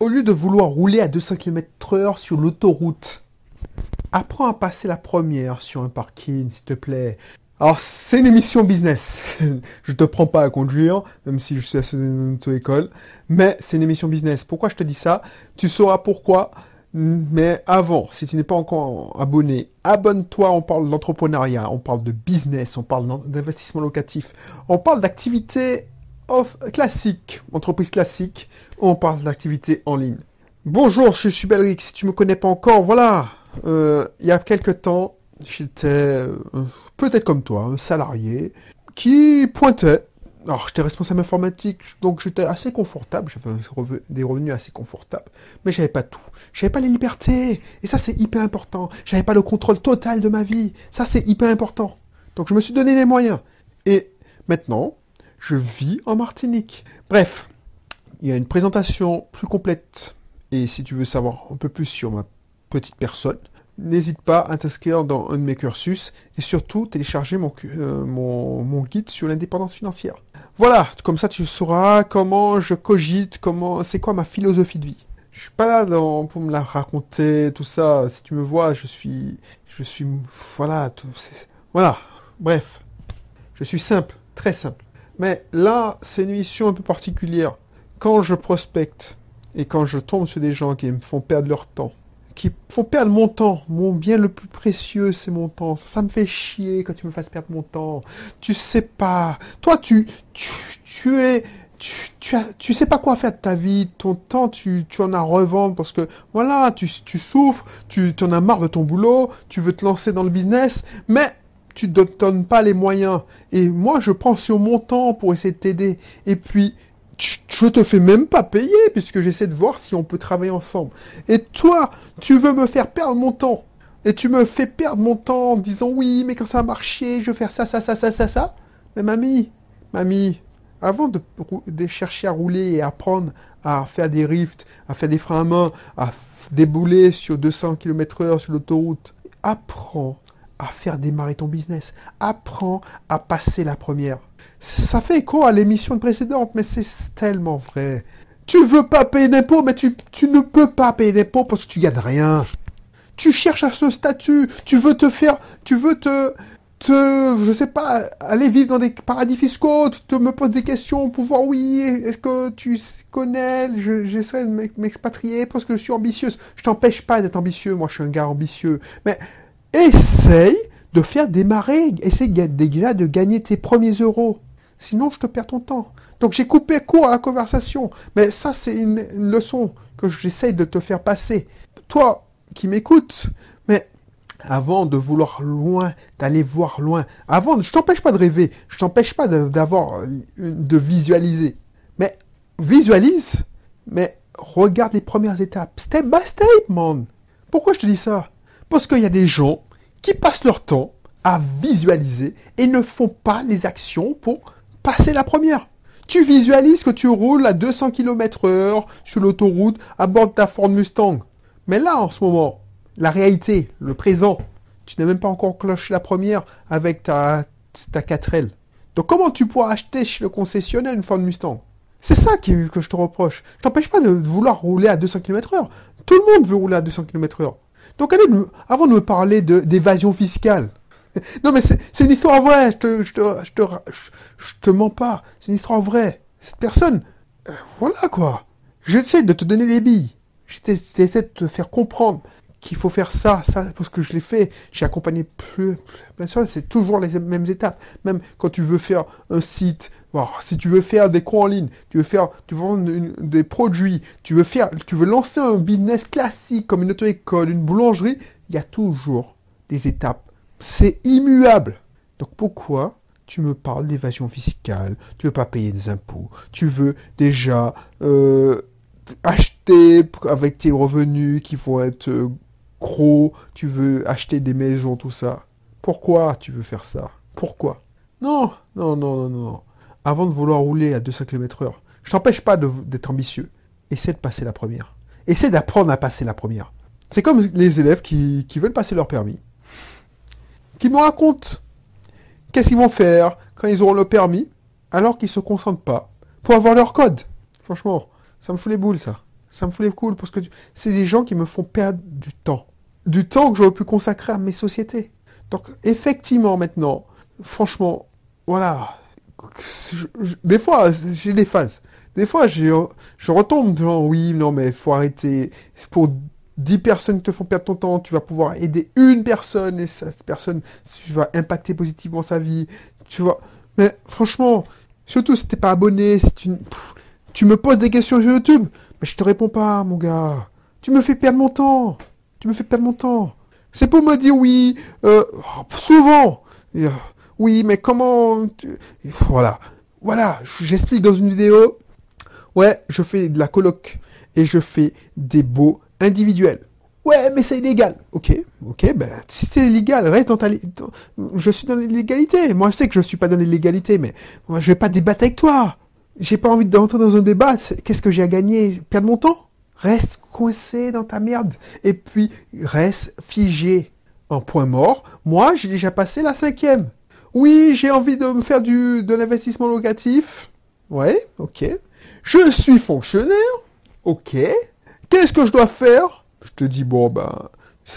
Au lieu de vouloir rouler à 200 km heure sur l'autoroute, apprends à passer la première sur un parking, s'il te plaît. Alors, c'est une émission business. je te prends pas à conduire, même si je suis à une auto-école. Mais c'est une émission business. Pourquoi je te dis ça? Tu sauras pourquoi. Mais avant, si tu n'es pas encore abonné, abonne-toi. On parle d'entrepreneuriat, on parle de business, on parle d'investissement locatif, on parle d'activités classique, entreprise classique, on parle d'activité en ligne. Bonjour, je suis Belric, si tu me connais pas encore, voilà, euh, il y a quelques temps, j'étais euh, peut-être comme toi, un salarié qui pointait. Alors, j'étais responsable informatique, donc j'étais assez confortable, j'avais des revenus assez confortables, mais j'avais pas tout. J'avais pas les libertés, et ça c'est hyper important. J'avais pas le contrôle total de ma vie, ça c'est hyper important. Donc je me suis donné les moyens. Et maintenant, je vis en Martinique. Bref, il y a une présentation plus complète. Et si tu veux savoir un peu plus sur ma petite personne, n'hésite pas à t'inscrire dans un de mes cursus et surtout télécharger mon, euh, mon, guide sur l'indépendance financière. Voilà, comme ça tu sauras comment je cogite, comment c'est quoi ma philosophie de vie. Je suis pas là pour me la raconter, tout ça. Si tu me vois, je suis, je suis, voilà, tout, voilà. Bref, je suis simple, très simple. Mais là, c'est une mission un peu particulière. Quand je prospecte et quand je tombe sur des gens qui me font perdre leur temps, qui font perdre mon temps, mon bien le plus précieux, c'est mon temps. Ça, me fait chier quand tu me fasses perdre mon temps. Tu sais pas. Toi, tu, tu, es, tu, tu, sais pas quoi faire de ta vie, ton temps, tu, en as revendre parce que, voilà, tu, tu souffres, tu en as marre de ton boulot, tu veux te lancer dans le business, mais tu ne donnes pas les moyens. Et moi, je prends sur mon temps pour essayer de t'aider. Et puis, je te fais même pas payer puisque j'essaie de voir si on peut travailler ensemble. Et toi, tu veux me faire perdre mon temps. Et tu me fais perdre mon temps en disant oui, mais quand ça a marché, je vais faire ça, ça, ça, ça, ça, ça. Mais mamie, mamie, avant de, chercher à rouler et apprendre à faire des rifts, à faire des freins à main, à débouler sur 200 km heure sur l'autoroute, apprends à faire démarrer ton business. Apprends à passer la première. Ça fait écho à l'émission précédente, mais c'est tellement vrai. Tu veux pas payer d'impôts, mais tu, tu ne peux pas payer d'impôts parce que tu gagnes rien. Tu cherches à ce statut, tu veux te faire, tu veux te, te, je sais pas, aller vivre dans des paradis fiscaux, tu te me poses des questions pour voir, oui, est-ce que tu connais, j'essaierai de m'expatrier parce que je suis ambitieuse. Je t'empêche pas d'être ambitieux, moi je suis un gars ambitieux. Mais essaye de faire démarrer, essaye déjà de gagner tes premiers euros. Sinon, je te perds ton temps. Donc j'ai coupé court à la conversation. Mais ça, c'est une, leçon que j'essaye de te faire passer. Toi qui m'écoutes, mais avant de vouloir loin, d'aller voir loin, avant, je t'empêche pas de rêver, je t'empêche pas d'avoir, de, visualiser. Mais visualise, mais regarde les premières étapes, step by step, man. Pourquoi je te dis ça? Parce qu'il y a des gens qui passent leur temps à visualiser et ne font pas les actions pour passer la première. Tu visualises que tu roules à 200 km heure sur l'autoroute à bord de ta Ford Mustang. Mais là, en ce moment, la réalité, le présent, tu n'as même pas encore cloché la première avec ta, ta 4L. Donc comment tu pourras acheter chez le concessionnaire une Ford Mustang? C'est ça que je te reproche. Je t'empêche pas de vouloir rouler à 200 km heure. Tout le monde veut rouler à 200 km heure. Donc avant de me parler d'évasion fiscale, non mais c'est une histoire vraie, je te, mens pas, c'est une histoire vraie. Cette personne, euh, voilà quoi. J'essaie de te donner les billes. J'essaie de te faire comprendre qu'il faut faire ça, ça, parce que je l'ai fait. J'ai accompagné plus, bien sûr, c'est toujours les mêmes étapes. Même quand tu veux faire un site, si tu veux faire des cours en ligne, tu veux faire, tu veux vendre des produits, tu veux faire, tu veux lancer un business classique comme une auto-école, une boulangerie, il y a toujours des étapes. C'est immuable. Donc pourquoi tu me parles d'évasion fiscale, tu veux pas payer des impôts, tu veux déjà euh, acheter avec tes revenus qui vont être euh, gros, tu veux acheter des maisons, tout ça. Pourquoi tu veux faire ça? Pourquoi? Non, non, non, non, non. Avant de vouloir rouler à 200 km heure, je t'empêche pas d'être ambitieux. Essaie de passer la première. Essaie d'apprendre à passer la première. C'est comme les élèves qui, qui veulent passer leur permis. Qui me racontent qu'est-ce qu'ils vont faire quand ils auront le permis, alors qu'ils se concentrent pas pour avoir leur code. Franchement, ça me fout les boules, ça. Ça me fout les couilles parce que c'est des gens qui me font perdre du temps. Du temps que j'aurais pu consacrer à mes sociétés. Donc, effectivement, maintenant, franchement, voilà. Des fois, j'ai des phases. Des fois, je, retombe genre, oui, non, mais faut arrêter. Pour 10 personnes qui te font perdre ton temps, tu vas pouvoir aider une personne et cette personne, tu vas impacter positivement sa vie. Tu vois. Mais franchement, surtout si t'es pas abonné, si tu, tu me poses des questions sur YouTube, mais je te réponds pas, mon gars. Tu me fais perdre mon temps. Tu me fais perdre mon temps. C'est pour me dire oui, euh, souvent. Euh, oui, mais comment... Voilà. Voilà, j'explique dans une vidéo. Ouais, je fais de la coloc et je fais des beaux individuels. Ouais, mais c'est illégal. Ok, ok, ben si c'est illégal, reste dans ta... Je suis dans l'illégalité. Moi, je sais que je suis pas dans l'illégalité, mais moi, je vais pas débattre avec toi. J'ai pas envie d'entrer dans un débat. Qu'est-ce que j'ai à gagner? Perdre mon temps? Reste coincé dans ta merde. Et puis, reste figé. En point mort, moi, j'ai déjà passé la cinquième. Oui, j'ai envie de me faire du, de l'investissement locatif. Ouais, ok. Je suis fonctionnaire. Ok. Qu'est-ce que je dois faire? Je te dis, bon, ben,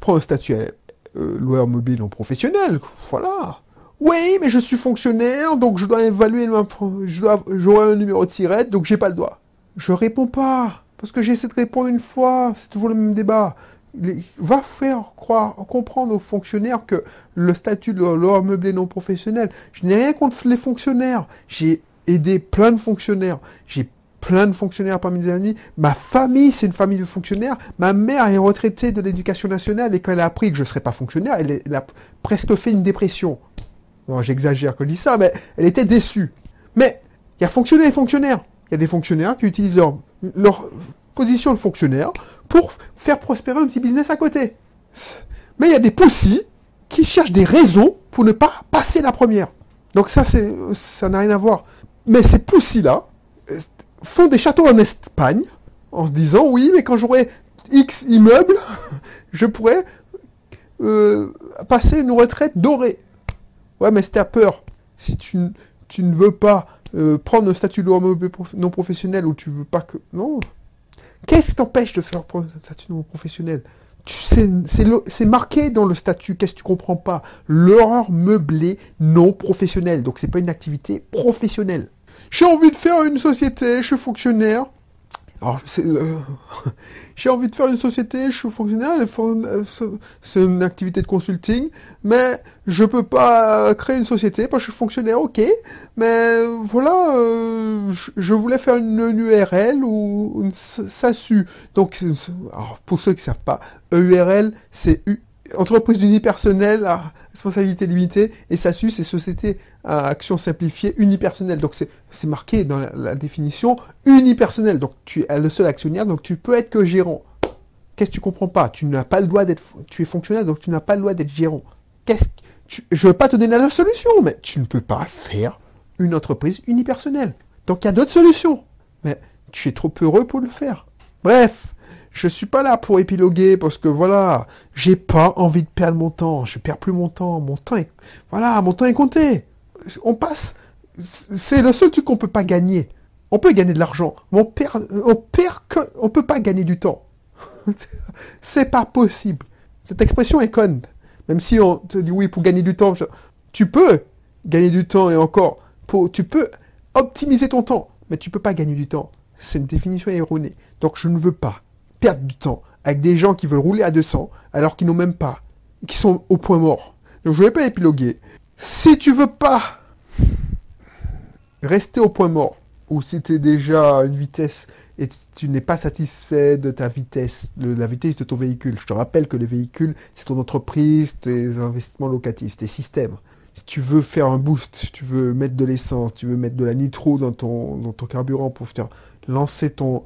prends un statut euh, loueur mobile non professionnel. Voilà. Oui, mais je suis fonctionnaire, donc je dois évaluer, je dois, j'aurai un numéro de tirette, donc j'ai pas le droit. Je réponds pas. Parce que j'essaie de répondre une fois, c'est toujours le même débat. Va faire croire, comprendre aux fonctionnaires que le statut de leur meublé non professionnel, je n'ai rien contre les fonctionnaires. J'ai aidé plein de fonctionnaires. J'ai plein de fonctionnaires parmi mes amis. Ma famille, c'est une famille de fonctionnaires. Ma mère est retraitée de l'éducation nationale et quand elle a appris que je ne serais pas fonctionnaire, elle, a presque fait une dépression. Non, j'exagère que je dis ça, mais elle était déçue. Mais il y a fonctionnaires et fonctionnaires. Il y a des fonctionnaires qui utilisent leur leur position de fonctionnaire pour faire prospérer un petit business à côté. Mais il y a des poussis qui cherchent des raisons pour ne pas passer la première. Donc ça, c'est, ça n'a rien à voir. Mais ces poussis-là euh, font des châteaux en Espagne en se disant, oui, mais quand j'aurai X immeubles, je pourrais euh, passer une retraite dorée. Ouais, mais c'est à peur. Si tu, tu ne veux pas euh, prendre un statut de non professionnel où tu veux pas que... Non. Qu'est-ce qui t'empêche de faire un statut non professionnel? C'est marqué dans le statut, qu'est-ce que tu comprends pas? L'horreur meublée non professionnelle. Donc c'est pas une activité professionnelle. J'ai envie de faire une société, je suis fonctionnaire, alors, euh, j'ai envie de faire une société, je suis fonctionnaire, euh, c'est une activité de consulting, mais je peux pas créer une société parce que je suis fonctionnaire, ok, mais voilà, euh, je, voulais faire une, URL ou une SASU. Donc, pour ceux qui savent pas, EURL, c'est entreprise unipersonnelle à responsabilité limitée, et SASU, c'est société à action simplifiée unipersonnelle. Donc c'est marqué dans la, définition unipersonnelle. Donc tu es le seul actionnaire, donc tu peux être que gérant. Qu'est-ce que tu comprends pas? Tu n'as pas le droit d'être, tu es fonctionnaire, donc tu n'as pas le droit d'être gérant. Qu'est-ce je veux pas te donner la solution, mais tu ne peux pas faire une entreprise unipersonnelle. Donc il y a d'autres solutions, mais tu es trop heureux pour le faire. Bref, je suis pas là pour épiloguer parce que voilà, j'ai pas envie de perdre mon temps. Je perds plus mon temps. Mon temps est, voilà, mon temps est compté. On passe, c'est le seul truc qu'on peut pas gagner. On peut gagner de l'argent, mais on perd, on perd que, on peut pas gagner du temps. c'est pas possible. Cette expression est conne. Même si on te dit oui pour gagner du temps, tu peux gagner du temps et encore, pour, tu peux optimiser ton temps, mais tu peux pas gagner du temps. C'est une définition erronée. Donc je ne veux pas perdre du temps avec des gens qui veulent rouler à 200 alors qu'ils n'ont même pas, qui sont au point mort. Donc je ne vais pas épiloguer. Si tu veux pas rester au point mort, ou si tu es déjà à une vitesse et tu n'es pas satisfait de ta vitesse, de la vitesse de ton véhicule, je te rappelle que les véhicules, c'est ton entreprise, tes investissements locatifs, tes systèmes. Si tu veux faire un boost, si tu veux mettre de l'essence, tu veux mettre de la nitro dans ton, dans ton carburant pour faire lancer ton,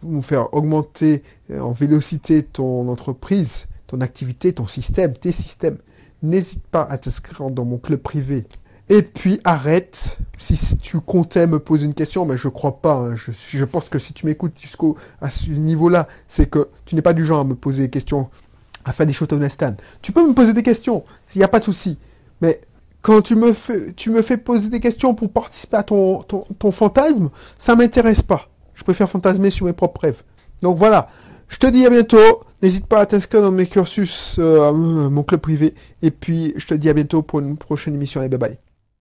pour faire augmenter euh, en vélocité ton entreprise, ton activité, ton système, tes systèmes, n'hésite pas à t'inscrire dans mon club privé. Et puis arrête, si tu comptais me poser une question, mais je crois pas, hein. je, pense que si tu m'écoutes jusqu'au à ce niveau-là, c'est que tu n'es pas du genre à me poser des questions, à faire des choses. Tu peux me poser des questions, s'il n'y a pas de souci. Mais quand tu me fais, tu me fais poser des questions pour participer à ton, ton, fantasme, ça m'intéresse pas. Je préfère fantasmer sur mes propres rêves. Donc voilà, je te dis à bientôt. N'hésite pas à t'inscrire dans mes cursus, euh, mon club privé. Et puis, je te dis à bientôt pour une prochaine émission. Allez, bye bye.